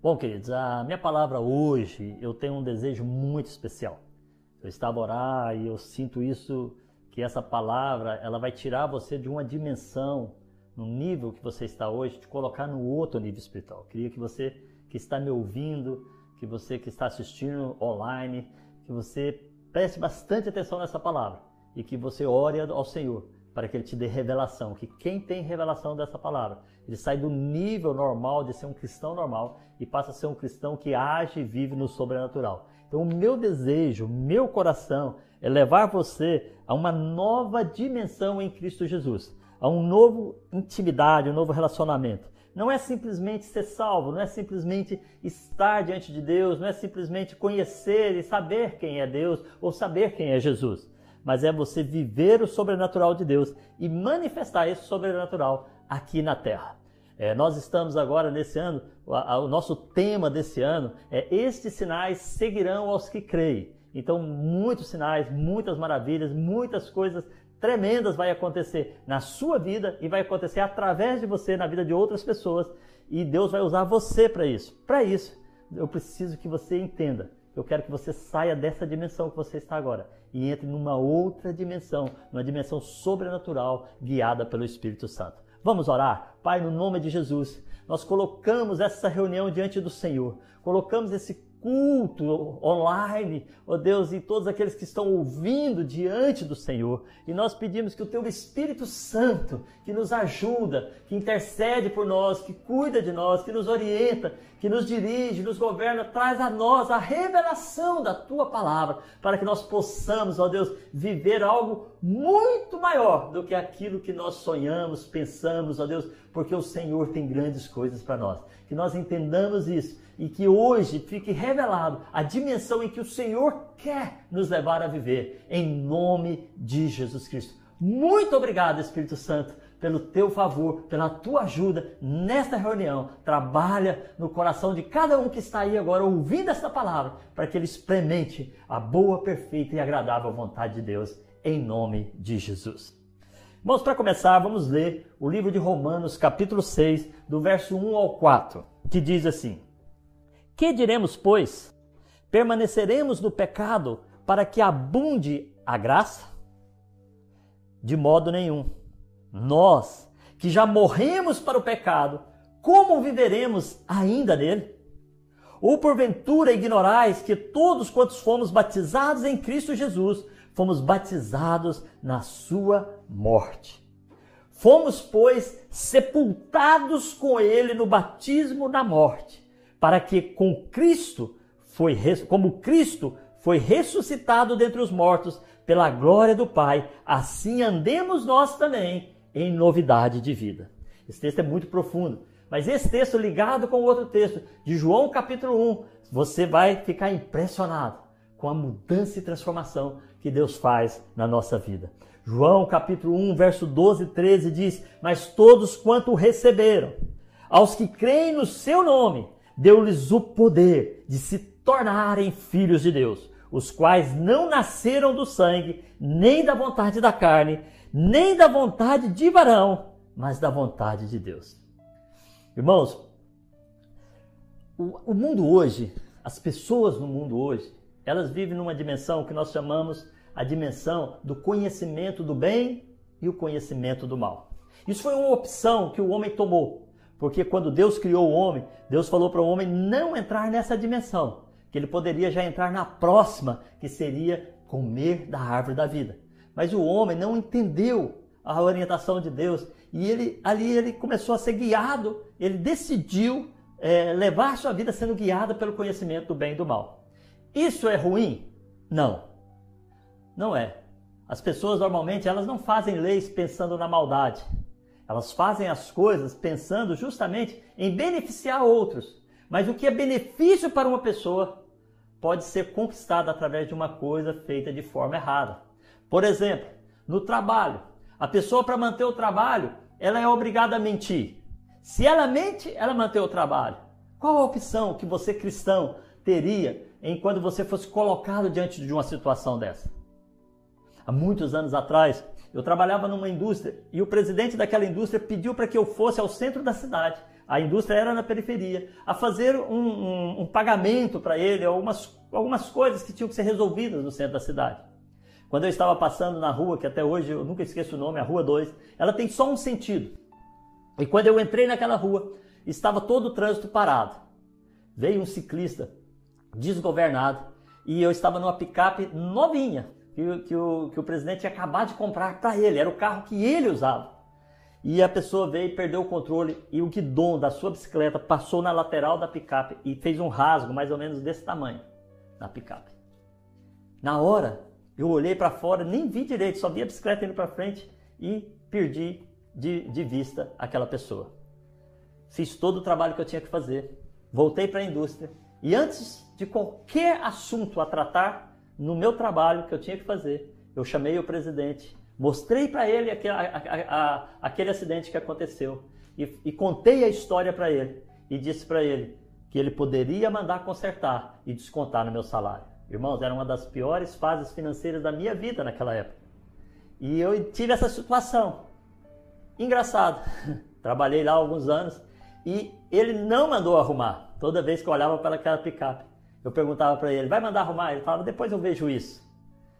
Bom, queridos, a minha palavra hoje eu tenho um desejo muito especial. Eu estava a orar e eu sinto isso que essa palavra ela vai tirar você de uma dimensão, no nível que você está hoje, te colocar no outro nível espiritual. Eu queria que você que está me ouvindo, que você que está assistindo online, que você preste bastante atenção nessa palavra e que você ore ao Senhor para que Ele te dê revelação. Que quem tem revelação dessa palavra, ele sai do nível normal de ser um cristão normal e passa a ser um cristão que age e vive no sobrenatural. Então, o meu desejo, meu coração é levar você a uma nova dimensão em Cristo Jesus, a um novo intimidade, um novo relacionamento. Não é simplesmente ser salvo, não é simplesmente estar diante de Deus, não é simplesmente conhecer e saber quem é Deus ou saber quem é Jesus mas é você viver o sobrenatural de Deus e manifestar esse sobrenatural aqui na terra. É, nós estamos agora nesse ano, a, a, o nosso tema desse ano é Estes sinais seguirão aos que creem. Então, muitos sinais, muitas maravilhas, muitas coisas tremendas vai acontecer na sua vida e vai acontecer através de você na vida de outras pessoas e Deus vai usar você para isso. Para isso, eu preciso que você entenda eu quero que você saia dessa dimensão que você está agora e entre numa outra dimensão, numa dimensão sobrenatural guiada pelo Espírito Santo. Vamos orar? Pai, no nome de Jesus, nós colocamos essa reunião diante do Senhor, colocamos esse culto online, ó Deus, e todos aqueles que estão ouvindo diante do Senhor. E nós pedimos que o Teu Espírito Santo, que nos ajuda, que intercede por nós, que cuida de nós, que nos orienta, que nos dirige, nos governa, traz a nós a revelação da Tua palavra, para que nós possamos, ó Deus, viver algo muito maior do que aquilo que nós sonhamos, pensamos, ó Deus, porque o Senhor tem grandes coisas para nós. Que nós entendamos isso e que hoje fique revelado a dimensão em que o Senhor quer nos levar a viver, em nome de Jesus Cristo. Muito obrigado, Espírito Santo, pelo teu favor, pela tua ajuda nesta reunião. Trabalha no coração de cada um que está aí agora ouvindo esta palavra, para que ele experimente a boa, perfeita e agradável vontade de Deus, em nome de Jesus. Vamos para começar, vamos ler o livro de Romanos, capítulo 6, do verso 1 ao 4, que diz assim: que diremos, pois? Permaneceremos no pecado para que abunde a graça? De modo nenhum. Nós, que já morremos para o pecado, como viveremos ainda nele? Ou porventura ignorais que todos quantos fomos batizados em Cristo Jesus, fomos batizados na sua morte? Fomos, pois, sepultados com ele no batismo na morte para que com Cristo foi como Cristo foi ressuscitado dentre os mortos pela glória do Pai, assim andemos nós também em novidade de vida. Esse texto é muito profundo, mas esse texto ligado com o outro texto de João capítulo 1, você vai ficar impressionado com a mudança e transformação que Deus faz na nossa vida. João capítulo 1, verso 12 e 13 diz: Mas todos quanto receberam, aos que creem no seu nome, deu-lhes o poder de se tornarem filhos de Deus, os quais não nasceram do sangue, nem da vontade da carne, nem da vontade de varão, mas da vontade de Deus. Irmãos, o, mundo hoje, as pessoas no mundo hoje, elas vivem numa dimensão que nós chamamos a dimensão do conhecimento do bem e o conhecimento do mal. Isso foi uma opção que o homem tomou porque quando Deus criou o homem, Deus falou para o homem não entrar nessa dimensão, que ele poderia já entrar na próxima, que seria comer da árvore da vida. Mas o homem não entendeu a orientação de Deus e ele ali ele começou a ser guiado, ele decidiu é, levar sua vida sendo guiada pelo conhecimento do bem e do mal. Isso é ruim? Não, não é. As pessoas normalmente elas não fazem leis pensando na maldade. Elas fazem as coisas pensando justamente em beneficiar outros. Mas o que é benefício para uma pessoa pode ser conquistado através de uma coisa feita de forma errada. Por exemplo, no trabalho, a pessoa para manter o trabalho, ela é obrigada a mentir. Se ela mente, ela mantém o trabalho. Qual a opção que você cristão teria em quando você fosse colocado diante de uma situação dessa? Há muitos anos atrás, eu trabalhava numa indústria e o presidente daquela indústria pediu para que eu fosse ao centro da cidade, a indústria era na periferia, a fazer um, um, um pagamento para ele, algumas, algumas coisas que tinham que ser resolvidas no centro da cidade. Quando eu estava passando na rua, que até hoje eu nunca esqueço o nome, a Rua 2, ela tem só um sentido. E quando eu entrei naquela rua, estava todo o trânsito parado. Veio um ciclista desgovernado e eu estava numa picape novinha, que, que, o, que o presidente tinha acabado de comprar para ele, era o carro que ele usava. E a pessoa veio e perdeu o controle e o guidão da sua bicicleta passou na lateral da picape e fez um rasgo mais ou menos desse tamanho na picape. Na hora, eu olhei para fora, nem vi direito, só vi a bicicleta indo para frente e perdi de, de vista aquela pessoa. Fiz todo o trabalho que eu tinha que fazer, voltei para a indústria e antes de qualquer assunto a tratar no meu trabalho que eu tinha que fazer, eu chamei o presidente, mostrei para ele aquele, a, a, a, aquele acidente que aconteceu e, e contei a história para ele e disse para ele que ele poderia mandar consertar e descontar no meu salário. Irmãos, era uma das piores fases financeiras da minha vida naquela época. E eu tive essa situação. Engraçado. Trabalhei lá alguns anos e ele não mandou arrumar. Toda vez que eu olhava para aquela picape, eu perguntava para ele: vai mandar arrumar? Ele falava: depois eu vejo isso.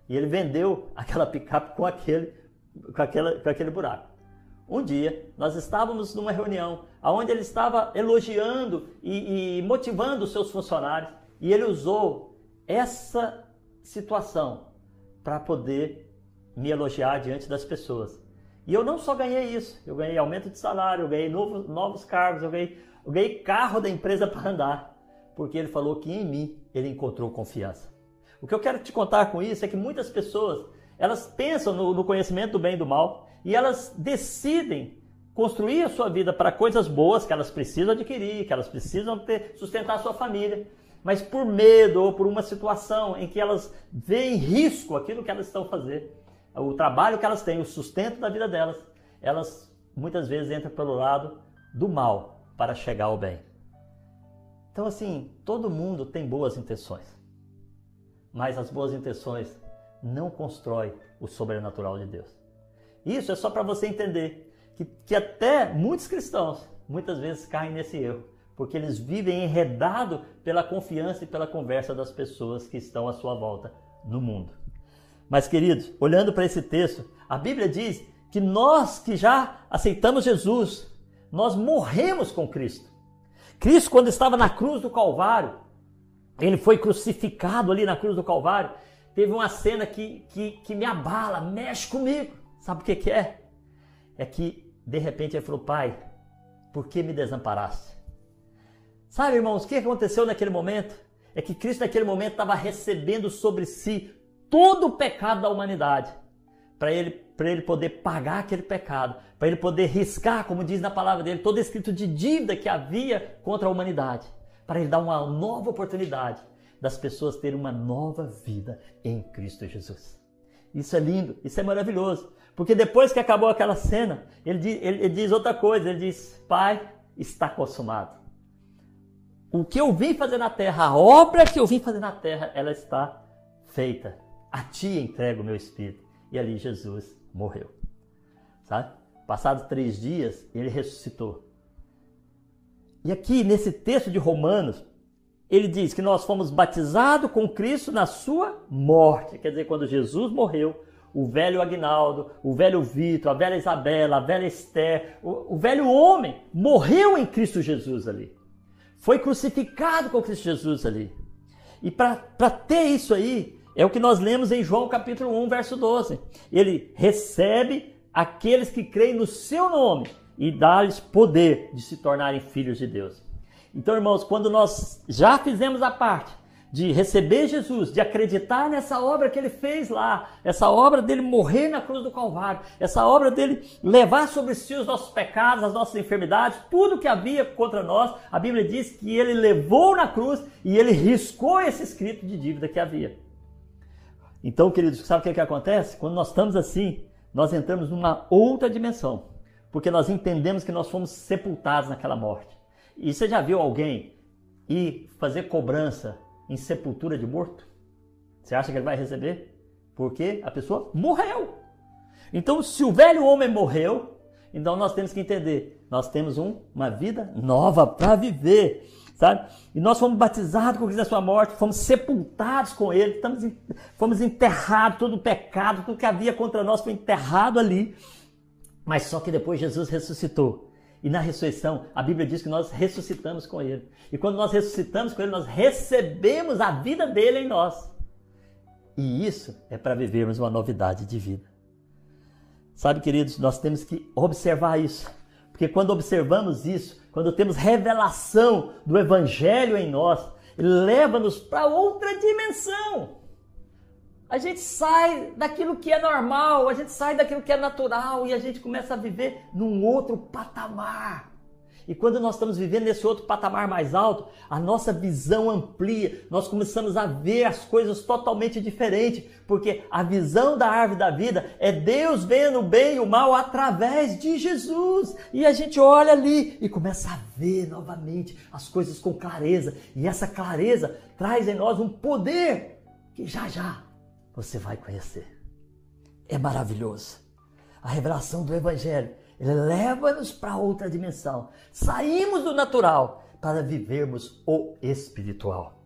E ele vendeu aquela picape com aquele, com, aquela, com aquele buraco. Um dia, nós estávamos numa reunião onde ele estava elogiando e, e motivando os seus funcionários e ele usou essa situação para poder me elogiar diante das pessoas. E eu não só ganhei isso, eu ganhei aumento de salário, eu ganhei novos, novos cargos, eu ganhei, eu ganhei carro da empresa para andar, porque ele falou que em mim ele encontrou confiança. O que eu quero te contar com isso é que muitas pessoas elas pensam no, no conhecimento do bem e do mal e elas decidem construir a sua vida para coisas boas que elas precisam adquirir, que elas precisam ter, sustentar a sua família, mas por medo ou por uma situação em que elas veem risco aquilo que elas estão fazendo o trabalho que elas têm, o sustento da vida delas, elas muitas vezes entram pelo lado do mal para chegar ao bem. Então, assim, todo mundo tem boas intenções, mas as boas intenções não constroem o sobrenatural de Deus. Isso é só para você entender que, que até muitos cristãos muitas vezes caem nesse erro, porque eles vivem enredados pela confiança e pela conversa das pessoas que estão à sua volta no mundo. Mas, queridos, olhando para esse texto, a Bíblia diz que nós que já aceitamos Jesus, nós morremos com Cristo. Cristo, quando estava na cruz do Calvário, ele foi crucificado ali na cruz do Calvário. Teve uma cena que, que, que me abala, mexe comigo. Sabe o que, que é? É que, de repente, ele falou: Pai, por que me desamparaste? Sabe, irmãos, o que aconteceu naquele momento? É que Cristo, naquele momento, estava recebendo sobre si todo o pecado da humanidade, para ele, ele poder pagar aquele pecado, para ele poder riscar, como diz na palavra dele, todo escrito de dívida que havia contra a humanidade, para ele dar uma nova oportunidade das pessoas terem uma nova vida em Cristo Jesus. Isso é lindo, isso é maravilhoso, porque depois que acabou aquela cena, ele diz, ele, ele diz outra coisa, ele diz: Pai, está consumado. O que eu vim fazer na terra, a obra que eu vim fazer na terra, ela está feita a ti entrego o meu espírito. E ali Jesus morreu. Sabe? Passados três dias, ele ressuscitou. E aqui, nesse texto de Romanos, ele diz que nós fomos batizados com Cristo na sua morte. Quer dizer, quando Jesus morreu, o velho Agnaldo, o velho Vitor, a velha Isabela, a velha Esther, o, o velho homem morreu em Cristo Jesus ali. Foi crucificado com Cristo Jesus ali. E para ter isso aí, é o que nós lemos em João capítulo 1, verso 12. Ele recebe aqueles que creem no seu nome e dá-lhes poder de se tornarem filhos de Deus. Então, irmãos, quando nós já fizemos a parte de receber Jesus, de acreditar nessa obra que ele fez lá, essa obra dele morrer na cruz do Calvário, essa obra dele levar sobre si os nossos pecados, as nossas enfermidades, tudo que havia contra nós, a Bíblia diz que ele levou na cruz e ele riscou esse escrito de dívida que havia. Então, queridos, sabe o que, é que acontece? Quando nós estamos assim, nós entramos numa outra dimensão, porque nós entendemos que nós fomos sepultados naquela morte. E você já viu alguém ir fazer cobrança em sepultura de morto? Você acha que ele vai receber? Porque a pessoa morreu. Então, se o velho homem morreu, Então nós temos que entender, nós temos um, uma vida nova para viver, sabe? E nós fomos batizados com Cristo na sua morte, fomos sepultados com Ele, estamos, fomos enterrados, todo o pecado, tudo que havia contra nós foi enterrado ali. Mas só que depois Jesus ressuscitou. E na ressurreição, a Bíblia diz que nós ressuscitamos com Ele. E quando nós ressuscitamos com Ele, nós recebemos a vida dele em nós. E isso é para vivermos uma novidade de vida. Sabe, queridos, nós temos que observar isso. Porque quando observamos isso, quando temos revelação do Evangelho em nós, leva-nos para outra dimensão. A gente sai daquilo que é normal, a gente sai daquilo que é natural e a gente começa a viver num outro patamar. E quando nós estamos vivendo nesse outro patamar mais alto, a nossa visão amplia, nós começamos a ver as coisas totalmente diferentes, porque a visão da árvore da vida é Deus vendo o bem e o mal através de Jesus. E a gente olha ali e começa a ver novamente as coisas com clareza, e essa clareza traz em nós um poder que já já você vai conhecer. É maravilhoso. A revelação do Evangelho ele leva-nos para outra dimensão. Saímos do natural para vivermos o espiritual.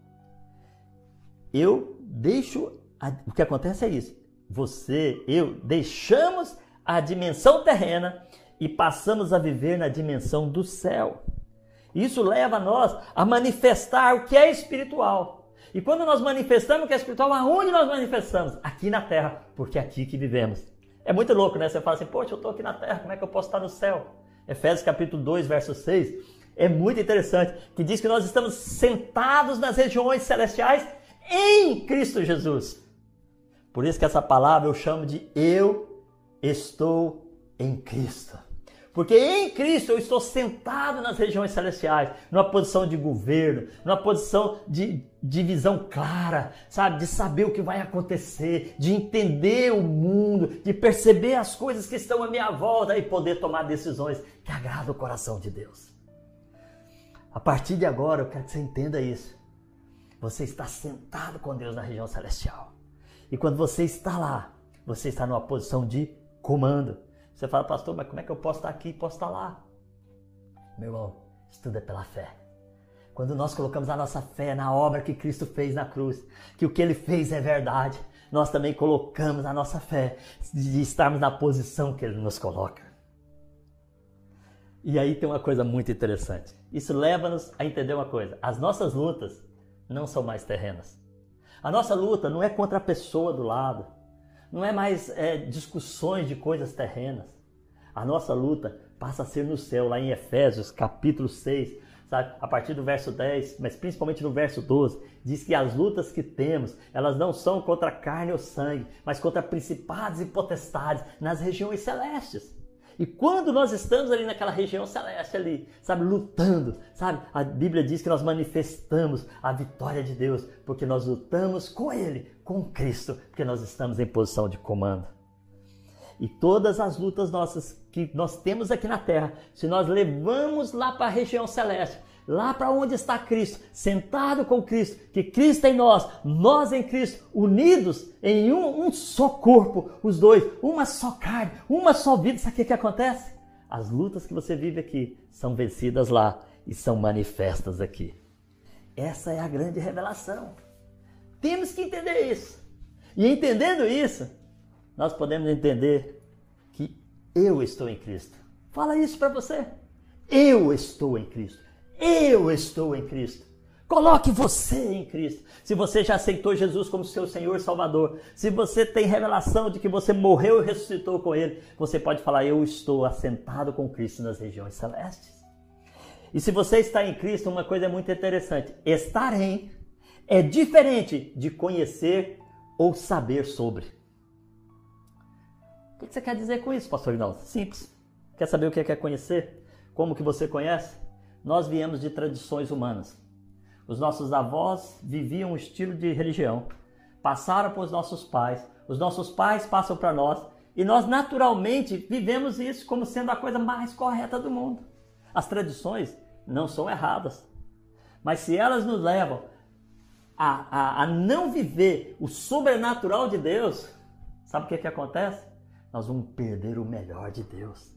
Eu deixo. A... o que acontece é isso. Você, eu, deixamos a dimensão terrena e passamos a viver na dimensão do céu. Isso leva nós a manifestar o que é espiritual. E quando nós manifestamos o que é espiritual, aonde nós manifestamos? Aqui na terra, porque é aqui que vivemos. É muito louco, né? Você fala assim, poxa, eu estou aqui na terra, como é que eu posso estar no céu? Efésios capítulo 2, verso 6, é muito interessante, que diz que nós estamos sentados nas regiões celestiais em Cristo Jesus. Por isso que essa palavra eu chamo de eu estou em Cristo. Porque em Cristo eu estou sentado nas regiões celestiais, numa posição de governo, numa posição de, de visão clara, sabe? De saber o que vai acontecer, de entender o mundo, de perceber as coisas que estão à minha volta e poder tomar decisões que agradam o coração de Deus. A partir de agora eu quero que você entenda isso. Você está sentado com Deus na região celestial. E quando você está lá, você está numa posição de comando. Você fala, pastor, mas como é que eu posso estar aqui e posso estar lá? Meu irmão, isso tudo é pela fé. Quando nós colocamos a nossa fé na obra que Cristo fez na cruz, que o que ele fez é verdade, nós também colocamos a nossa fé de estarmos na posição que ele nos coloca. E aí tem uma coisa muito interessante. Isso leva-nos a entender uma coisa: as nossas lutas não são mais terrenas. A nossa luta não é contra a pessoa do lado, não é mais é, discussões de coisas terrenas. A nossa luta passa a ser no céu, lá em Efésios capítulo 6, sabe? a partir do verso 10, mas principalmente no verso 12, diz que as lutas que temos, elas não são contra carne ou sangue, mas contra principados e potestades nas regiões celestes. E quando nós estamos ali naquela região celeste ali, sabe, lutando, sabe? A Bíblia diz que nós manifestamos a vitória de Deus, porque nós lutamos com Ele, com Cristo, porque nós estamos em posição de comando. E todas as lutas nossas que nós temos aqui na terra, se nós levamos lá para a região celeste, lá para onde está Cristo, sentado com Cristo, que Cristo em nós, nós em Cristo, unidos em um, um só corpo, os dois, uma só carne, uma só vida. Sabe o que, que acontece? As lutas que você vive aqui são vencidas lá e são manifestas aqui. Essa é a grande revelação. Temos que entender isso. E entendendo isso, nós podemos entender que eu estou em Cristo. Fala isso para você. Eu estou em Cristo. Eu estou em Cristo. Coloque você em Cristo. Se você já aceitou Jesus como seu Senhor e Salvador, se você tem revelação de que você morreu e ressuscitou com Ele, você pode falar: Eu estou assentado com Cristo nas regiões celestes. E se você está em Cristo, uma coisa é muito interessante: estar em é diferente de conhecer ou saber sobre. O que você quer dizer com isso, pastor Rinaldo? Simples. Quer saber o que é conhecer? Como que você conhece? Nós viemos de tradições humanas. Os nossos avós viviam um estilo de religião, passaram para os nossos pais, os nossos pais passam para nós e nós naturalmente vivemos isso como sendo a coisa mais correta do mundo. As tradições não são erradas, mas se elas nos levam a, a, a não viver o sobrenatural de Deus, sabe o que, que acontece? Nós vamos perder o melhor de Deus.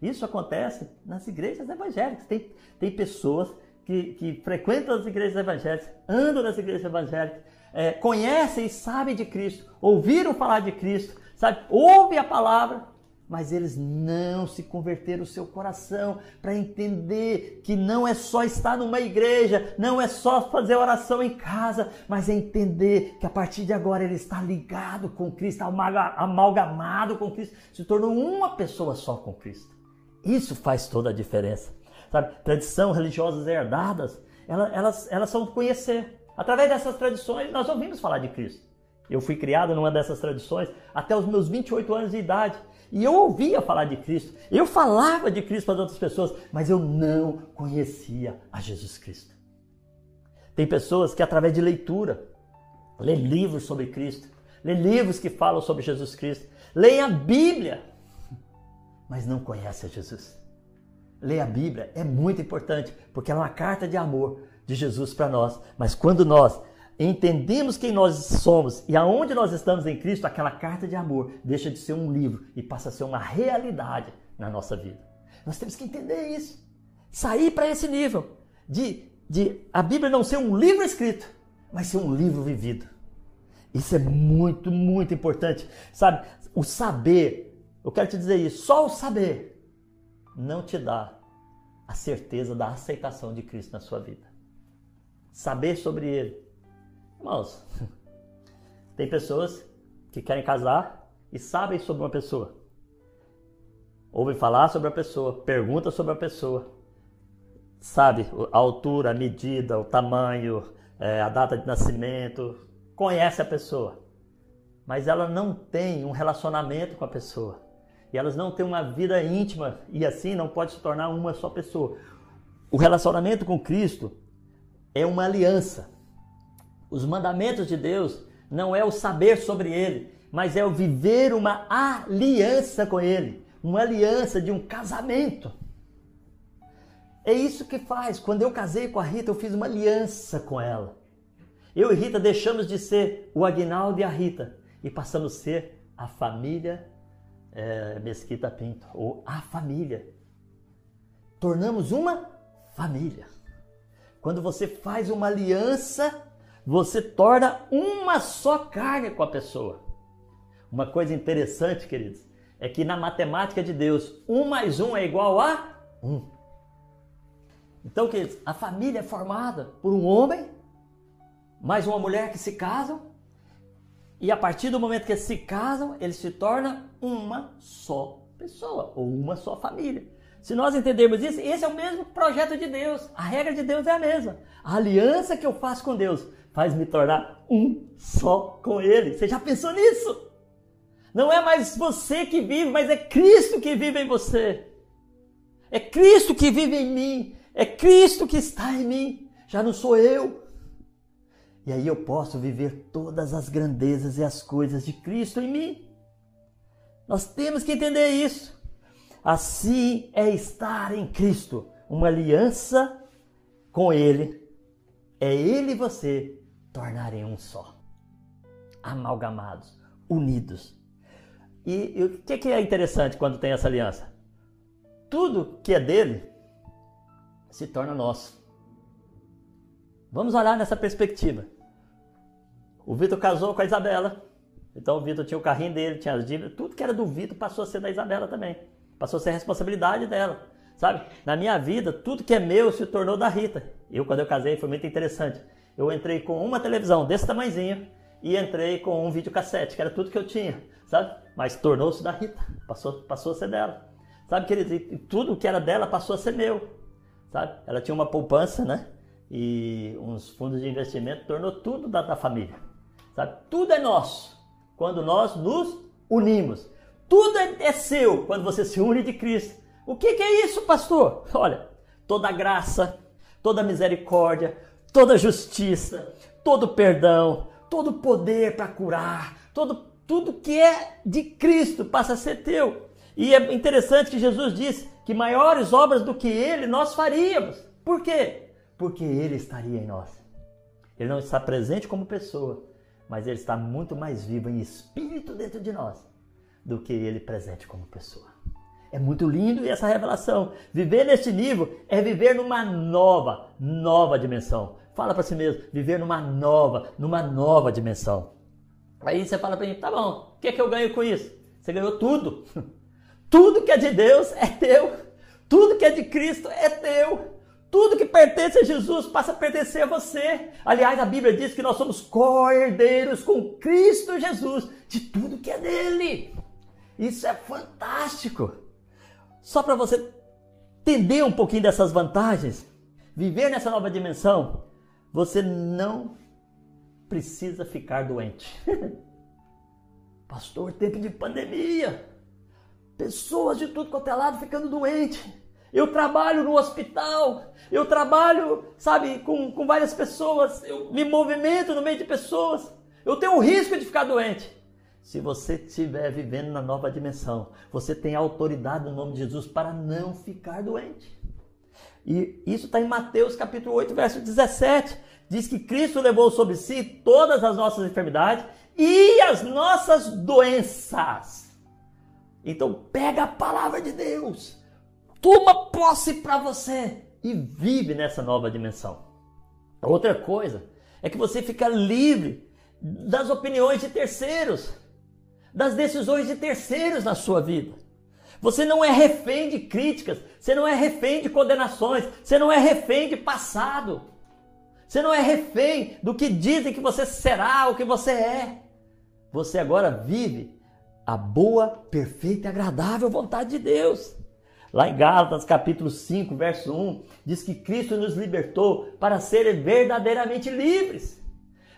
Isso acontece nas igrejas evangélicas. Tem, tem pessoas que, que frequentam as igrejas evangélicas, andam nas igrejas evangélicas, é, conhecem e sabem de Cristo, ouviram falar de Cristo, sabe? Ouve a palavra, mas eles não se converteram o seu coração para entender que não é só estar numa igreja, não é só fazer oração em casa, mas é entender que a partir de agora ele está ligado com Cristo, amalgamado com Cristo, se tornou uma pessoa só com Cristo. Isso faz toda a diferença. Sabe? Tradições religiosas herdadas, elas, elas, elas são conhecer. Através dessas tradições, nós ouvimos falar de Cristo. Eu fui criado numa dessas tradições até os meus 28 anos de idade. E eu ouvia falar de Cristo, eu falava de Cristo para as outras pessoas, mas eu não conhecia a Jesus Cristo. Tem pessoas que, através de leitura, lê livros sobre Cristo, lê livros que falam sobre Jesus Cristo, leem a Bíblia, mas não conhece a Jesus. Ler a Bíblia é muito importante, porque é uma carta de amor de Jesus para nós. Mas quando nós entendemos quem nós somos e aonde nós estamos em Cristo, aquela carta de amor deixa de ser um livro e passa a ser uma realidade na nossa vida. Nós temos que entender isso. Sair para esse nível de, de a Bíblia não ser um livro escrito, mas ser um livro vivido. Isso é muito, muito importante. Sabe, o saber, eu quero te dizer isso, só o saber não te dá a certeza da aceitação de Cristo na sua vida. Saber sobre Ele Irmãos, tem pessoas que querem casar e sabem sobre uma pessoa. Ouvem falar sobre a pessoa, perguntam sobre a pessoa. Sabe a altura, a medida, o tamanho, é, a data de nascimento, conhece a pessoa. Mas ela não tem um relacionamento com a pessoa. E elas não têm uma vida íntima e assim não pode se tornar uma só pessoa. O relacionamento com Cristo é uma aliança. Os mandamentos de Deus não é o saber sobre ele, mas é o viver uma aliança com ele, uma aliança de um casamento. É isso que faz. Quando eu casei com a Rita, eu fiz uma aliança com ela. Eu e Rita deixamos de ser o Aguinaldo e a Rita e passamos a ser a família é, Mesquita Pinto, ou a família. Tornamos uma família. Quando você faz uma aliança você torna uma só carne com a pessoa. Uma coisa interessante, queridos, é que na matemática de Deus, um mais um é igual a um. Então, queridos, a família é formada por um homem mais uma mulher que se casam, e a partir do momento que eles se casam, eles se tornam uma só pessoa, ou uma só família. Se nós entendermos isso, esse é o mesmo projeto de Deus. A regra de Deus é a mesma. A aliança que eu faço com Deus faz me tornar um só com Ele. Você já pensou nisso? Não é mais você que vive, mas é Cristo que vive em você. É Cristo que vive em mim. É Cristo que está em mim. Já não sou eu. E aí eu posso viver todas as grandezas e as coisas de Cristo em mim. Nós temos que entender isso. Assim é estar em Cristo, uma aliança com Ele. É Ele e você tornarem um só, amalgamados, unidos. E, e o que, que é interessante quando tem essa aliança? Tudo que é dele se torna nosso. Vamos olhar nessa perspectiva. O Vitor casou com a Isabela. Então o Vitor tinha o carrinho dele, tinha as dívidas, tudo que era do Vitor passou a ser da Isabela também. Passou a ser responsabilidade dela. Sabe? Na minha vida, tudo que é meu se tornou da Rita. Eu, quando eu casei, foi muito interessante eu entrei com uma televisão desse tamanhozinho e entrei com um videocassete, que era tudo que eu tinha, sabe? Mas tornou-se da Rita, passou, passou a ser dela. Sabe, querido? E tudo que era dela passou a ser meu, sabe? Ela tinha uma poupança, né? E uns fundos de investimento, tornou tudo da, da família, sabe? Tudo é nosso quando nós nos unimos. Tudo é, é seu quando você se une de Cristo. O que, que é isso, pastor? Olha, toda graça, toda misericórdia, toda justiça, todo perdão, todo poder para curar, todo, tudo que é de Cristo passa a ser teu. E é interessante que Jesus disse que maiores obras do que Ele nós faríamos. Por quê? Porque Ele estaria em nós. Ele não está presente como pessoa, mas Ele está muito mais vivo em espírito dentro de nós do que Ele presente como pessoa. É muito lindo essa revelação. Viver neste nível é viver numa nova, nova dimensão. Fala para si mesmo, viver numa nova, numa nova dimensão. Aí você fala para mim, tá bom, o que é que eu ganho com isso? Você ganhou tudo. Tudo que é de Deus é teu. Tudo que é de Cristo é teu. Tudo que pertence a Jesus passa a pertencer a você. Aliás, a Bíblia diz que nós somos co-herdeiros com Cristo Jesus de tudo que é dele. Isso é fantástico. Só para você entender um pouquinho dessas vantagens, viver nessa nova dimensão, você não precisa ficar doente. Pastor, tempo de pandemia. Pessoas de tudo quanto é lado ficando doente. Eu trabalho no hospital, eu trabalho, sabe, com, com várias pessoas, eu me movimento no meio de pessoas. Eu tenho o risco de ficar doente. Se você estiver vivendo na nova dimensão, você tem autoridade no nome de Jesus para não ficar doente. E isso está em Mateus capítulo 8, verso 17. Diz que Cristo levou sobre si todas as nossas enfermidades e as nossas doenças. Então pega a palavra de Deus, toma posse para você e vive nessa nova dimensão. Outra coisa é que você fica livre das opiniões de terceiros, das decisões de terceiros na sua vida. Você não é refém de críticas, você não é refém de condenações, você não é refém de passado. Você não é refém do que dizem que você será, o que você é. Você agora vive a boa, perfeita e agradável vontade de Deus. Lá em Gálatas capítulo 5, verso 1, diz que Cristo nos libertou para serem verdadeiramente livres.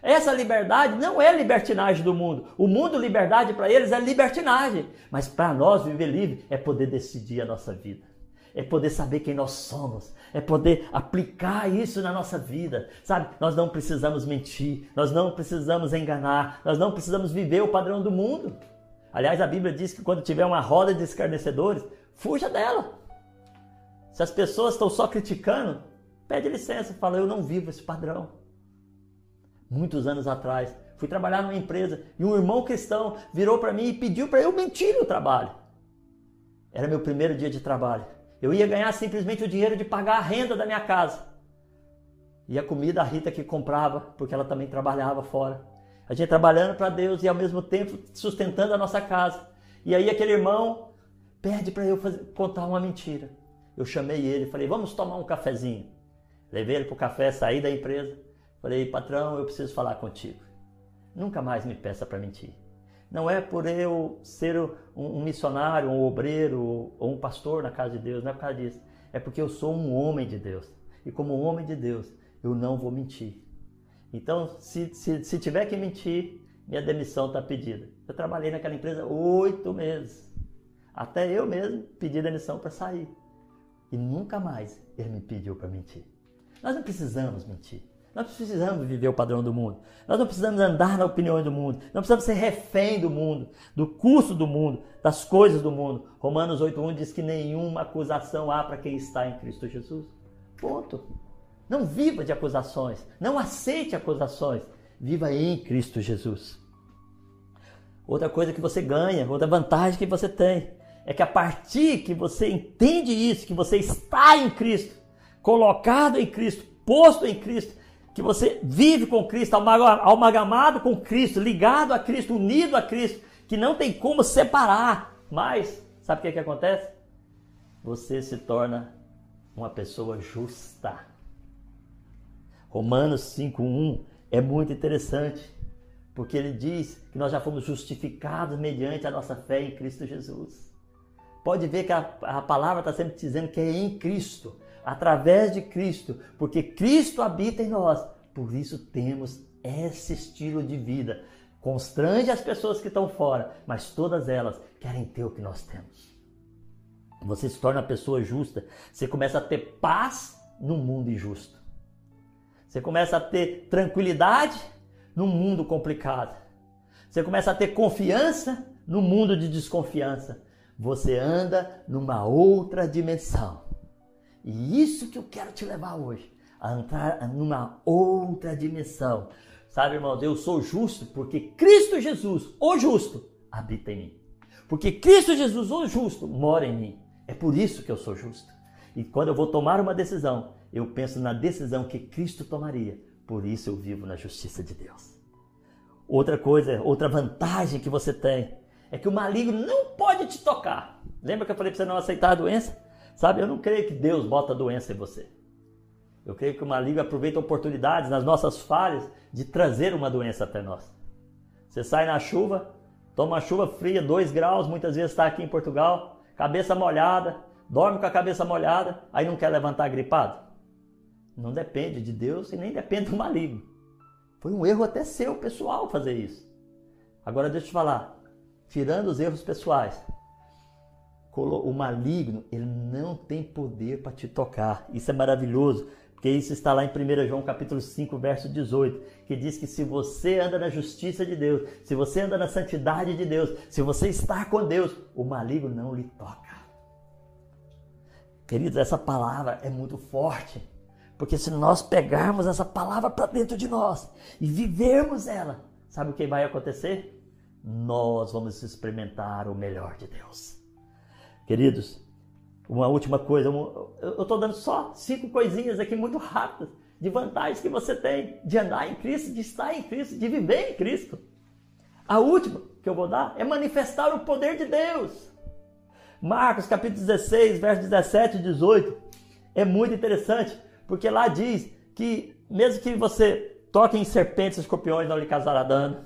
Essa liberdade não é libertinagem do mundo. O mundo, liberdade para eles é libertinagem. Mas para nós, viver livre é poder decidir a nossa vida. É poder saber quem nós somos. É poder aplicar isso na nossa vida. Sabe? Nós não precisamos mentir. Nós não precisamos enganar. Nós não precisamos viver o padrão do mundo. Aliás, a Bíblia diz que quando tiver uma roda de escarnecedores, fuja dela. Se as pessoas estão só criticando, pede licença, fala: Eu não vivo esse padrão. Muitos anos atrás, fui trabalhar numa empresa e um irmão cristão virou para mim e pediu para eu mentir no trabalho. Era meu primeiro dia de trabalho. Eu ia ganhar simplesmente o dinheiro de pagar a renda da minha casa. E a comida a Rita que comprava, porque ela também trabalhava fora. A gente trabalhando para Deus e ao mesmo tempo sustentando a nossa casa. E aí aquele irmão pede para eu fazer, contar uma mentira. Eu chamei ele, falei, vamos tomar um cafezinho. Levei ele para o café, saí da empresa. Falei, patrão, eu preciso falar contigo. Nunca mais me peça para mentir. Não é por eu ser um missionário, um obreiro ou um pastor na casa de Deus, não é por causa disso. É porque eu sou um homem de Deus. E como homem de Deus, eu não vou mentir. Então, se, se, se tiver que mentir, minha demissão está pedida. Eu trabalhei naquela empresa oito meses. Até eu mesmo pedi demissão para sair. E nunca mais ele me pediu para mentir. Nós não precisamos mentir. Nós precisamos viver o padrão do mundo. Nós não precisamos andar na opinião do mundo. Não precisamos ser refém do mundo, do curso do mundo, das coisas do mundo. Romanos 8.1 diz que nenhuma acusação há para quem está em Cristo Jesus. Ponto. Não viva de acusações. Não aceite acusações. Viva em Cristo Jesus. Outra coisa que você ganha, outra vantagem que você tem, é que a partir que você entende isso, que você está em Cristo, colocado em Cristo, posto em Cristo, que você vive com Cristo, amalgamado com Cristo, ligado a Cristo, unido a Cristo, que não tem como separar. Mas, sabe o que, que acontece? Você se torna uma pessoa justa. Romanos 5,1 é muito interessante, porque ele diz que nós já fomos justificados mediante a nossa fé em Cristo Jesus. Pode ver que a, a palavra está sempre dizendo que é em Cristo, através de Cristo, porque Cristo habita em nós, por isso temos esse estilo de vida. Constrange as pessoas que estão fora, mas todas elas querem ter o que nós temos. Você se torna uma pessoa justa, você começa a ter paz no mundo injusto. Você começa a ter tranquilidade no mundo complicado. Você começa a ter confiança no mundo de desconfiança. Você anda numa outra dimensão. E isso que eu quero te levar hoje, a entrar numa outra dimensão. Sabe, irmãos, eu sou justo porque Cristo Jesus, o justo, habita em mim. Porque Cristo Jesus, o justo, mora em mim. É por isso que eu sou justo. E quando eu vou tomar uma decisão, eu penso na decisão que Cristo tomaria. Por isso eu vivo na justiça de Deus. Outra coisa, outra vantagem que você tem é que o maligno não pode te tocar. Lembra que eu falei para você não aceitar a doença? Sabe, eu não creio que Deus bota doença em você. Eu creio que o maligno aproveita oportunidades nas nossas falhas de trazer uma doença até nós. Você sai na chuva, toma uma chuva fria, 2 graus, muitas vezes está aqui em Portugal, cabeça molhada, dorme com a cabeça molhada, aí não quer levantar gripado? Não depende de Deus e nem depende do maligno. Foi um erro até seu, pessoal, fazer isso. Agora deixa eu te falar, tirando os erros pessoais, o maligno, ele não tem poder para te tocar. Isso é maravilhoso, porque isso está lá em 1 João capítulo 5, verso 18, que diz que se você anda na justiça de Deus, se você anda na santidade de Deus, se você está com Deus, o maligno não lhe toca. Queridos, essa palavra é muito forte. Porque se nós pegarmos essa palavra para dentro de nós e vivermos ela, sabe o que vai acontecer? Nós vamos experimentar o melhor de Deus. Queridos, uma última coisa, eu estou dando só cinco coisinhas aqui muito rápidas de vantagens que você tem de andar em Cristo, de estar em Cristo, de viver em Cristo. A última que eu vou dar é manifestar o poder de Deus. Marcos capítulo 16, verso 17 e 18 é muito interessante porque lá diz que mesmo que você toque em serpentes escorpiões, não lhe causará dano.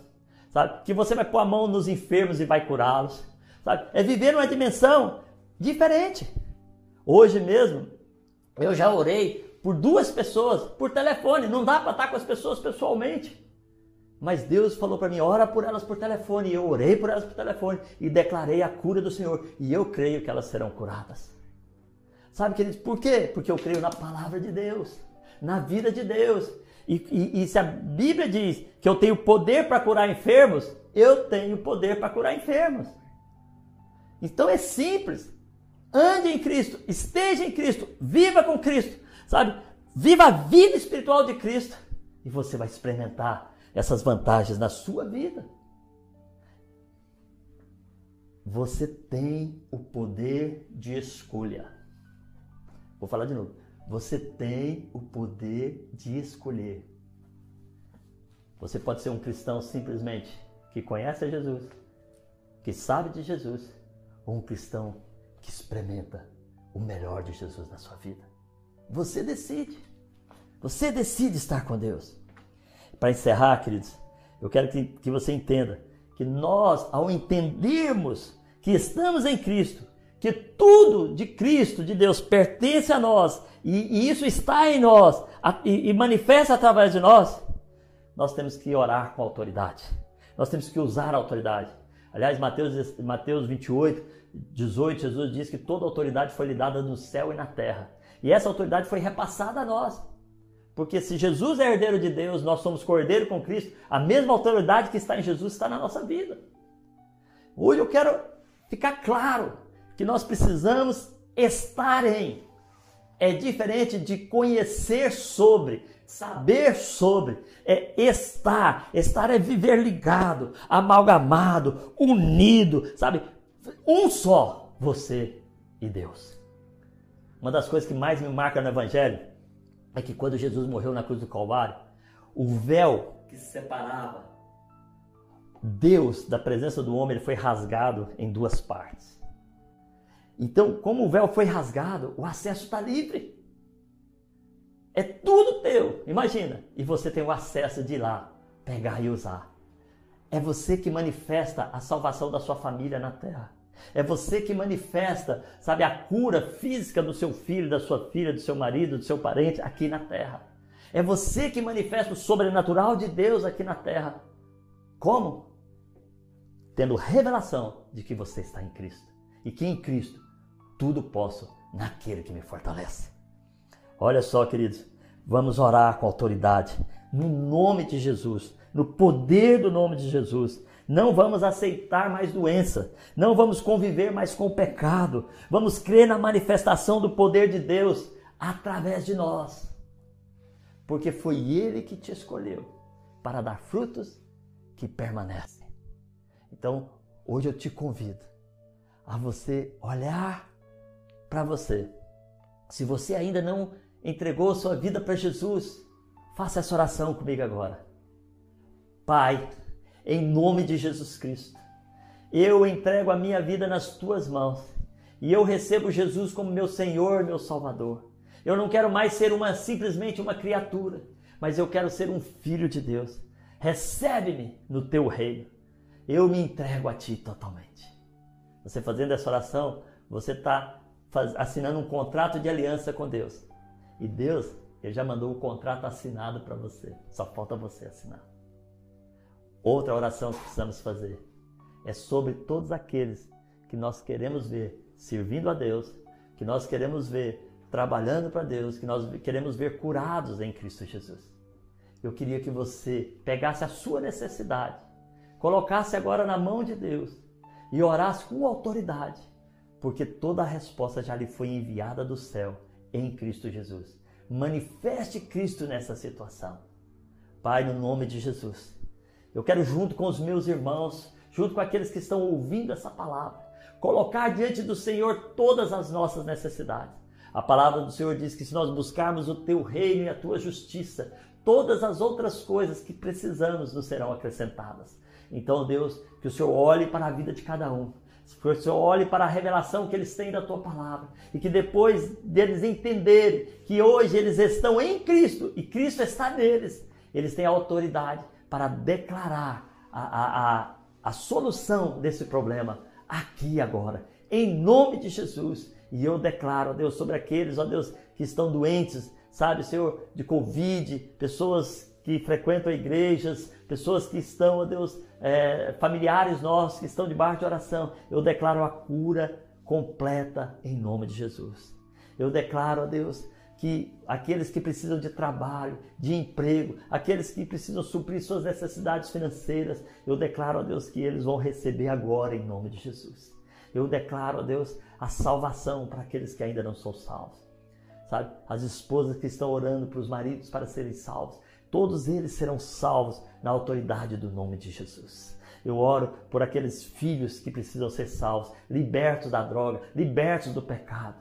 Sabe? Que você vai pôr a mão nos enfermos e vai curá-los. Sabe? É viver numa dimensão diferente. Hoje mesmo, eu já orei por duas pessoas por telefone. Não dá para estar com as pessoas pessoalmente. Mas Deus falou para mim: ora por elas por telefone. E eu orei por elas por telefone e declarei a cura do Senhor. E eu creio que elas serão curadas. Sabe, queridos, por quê? Porque eu creio na palavra de Deus, na vida de Deus. E, e, e se a Bíblia diz que eu tenho poder para curar enfermos, eu tenho poder para curar enfermos. Então é simples. Ande em Cristo, esteja em Cristo, viva com Cristo, sabe? Viva a vida espiritual de Cristo e você vai experimentar essas vantagens na sua vida. Você tem o poder de escolha. Vou falar de novo. Você tem o poder de escolher. Você pode ser um cristão simplesmente que conhece a Jesus, que sabe de Jesus, ou um cristão que experimenta o melhor de Jesus na sua vida. Você decide. Você decide estar com Deus. Para encerrar, queridos, eu quero que, você entenda que nós, ao entendermos que estamos em Cristo, que tudo de Cristo, de Deus, pertence a nós e, e isso está em nós a, e, e manifesta através de nós, nós temos que orar com autoridade. Nós temos que usar a autoridade. Aliás, Mateus, Mateus 28, 18, Jesus diz que toda autoridade foi lhe dada no céu e na terra. E essa autoridade foi repassada a nós. Porque se Jesus é herdeiro de Deus, nós somos cordeiro com Cristo, a mesma autoridade que está em Jesus está na nossa vida. Hoje eu quero ficar claro que nós precisamos estar em. É diferente de conhecer sobre, saber sobre, é estar. Estar é viver ligado, amalgamado, unido, sabe? Um só, você e Deus. Uma das coisas que mais me marca no Evangelho é que quando Jesus morreu na cruz do Calvário, o véu que separava Deus da presença do homem foi rasgado em duas partes. Então, como o véu foi rasgado, o acesso está livre. É tudo teu, imagina. E você tem o acesso de ir lá, pegar e usar. É você que manifesta a salvação da sua família na terra. É você que manifesta, sabe, a cura física do seu filho, da sua filha, do seu marido, do seu parente aqui na terra. É você que manifesta o sobrenatural de Deus aqui na terra. Como? Tendo revelação de que você está em Cristo e que em Cristo tudo posso naquele que me fortalece. Olha só, queridos, vamos orar com autoridade, no nome de Jesus, no poder do nome de Jesus. Não vamos aceitar mais doença, não vamos conviver mais com o pecado, vamos crer na manifestação do poder de Deus através de nós, porque foi Ele que te escolheu para dar frutos que permanecem. Então, hoje eu te convido a você olhar para você. Se você ainda não entregou sua vida para Jesus, faça essa oração comigo agora. Pai, em nome de Jesus Cristo, eu entrego a minha vida nas tuas mãos e eu recebo Jesus como meu Senhor, meu Salvador. Eu não quero mais ser uma simplesmente uma criatura, mas eu quero ser um filho de Deus. Recebe-me no teu reino. Eu me entrego a ti totalmente. Você fazendo essa oração, você está assinando um contrato de aliança com Deus. E Deus, ele já mandou o contrato assinado para você. Só falta você assinar. Outra oração que precisamos fazer é sobre todos aqueles que nós queremos ver servindo a Deus, que nós queremos ver trabalhando para Deus, que nós queremos ver curados em Cristo Jesus. Eu queria que você pegasse a sua necessidade, colocasse agora na mão de Deus e orasse com autoridade, porque toda a resposta já lhe foi enviada do céu em Cristo Jesus. Manifeste Cristo nessa situação. Pai, no nome de Jesus, eu quero, junto com os meus irmãos, junto com aqueles que estão ouvindo essa palavra, colocar diante do Senhor todas as nossas necessidades. A palavra do Senhor diz que se nós buscarmos o teu reino e a tua justiça, todas as outras coisas que precisamos nos serão acrescentadas. Então, Deus, que o Senhor olhe para a vida de cada um. Que Senhor olhe para a revelação que eles têm da tua palavra. E que depois deles entenderem que hoje eles estão em Cristo e Cristo está neles, eles têm autoridade para declarar a, a, a, a solução desse problema aqui agora, em nome de Jesus. E eu declaro, ó Deus, sobre aqueles, ó Deus, que estão doentes, sabe, Senhor, de Covid, pessoas que frequentam igrejas, pessoas que estão, ó Deus, é, familiares nossos que estão debaixo de oração. Eu declaro a cura completa em nome de Jesus. Eu declaro, ó Deus, que aqueles que precisam de trabalho, de emprego, aqueles que precisam suprir suas necessidades financeiras, eu declaro a Deus que eles vão receber agora em nome de Jesus. Eu declaro a Deus a salvação para aqueles que ainda não são salvos. Sabe? As esposas que estão orando para os maridos para serem salvos, todos eles serão salvos na autoridade do nome de Jesus. Eu oro por aqueles filhos que precisam ser salvos, libertos da droga, libertos do pecado.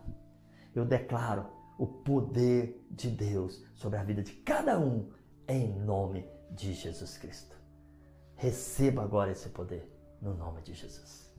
Eu declaro o poder de Deus sobre a vida de cada um, em nome de Jesus Cristo. Receba agora esse poder, no nome de Jesus.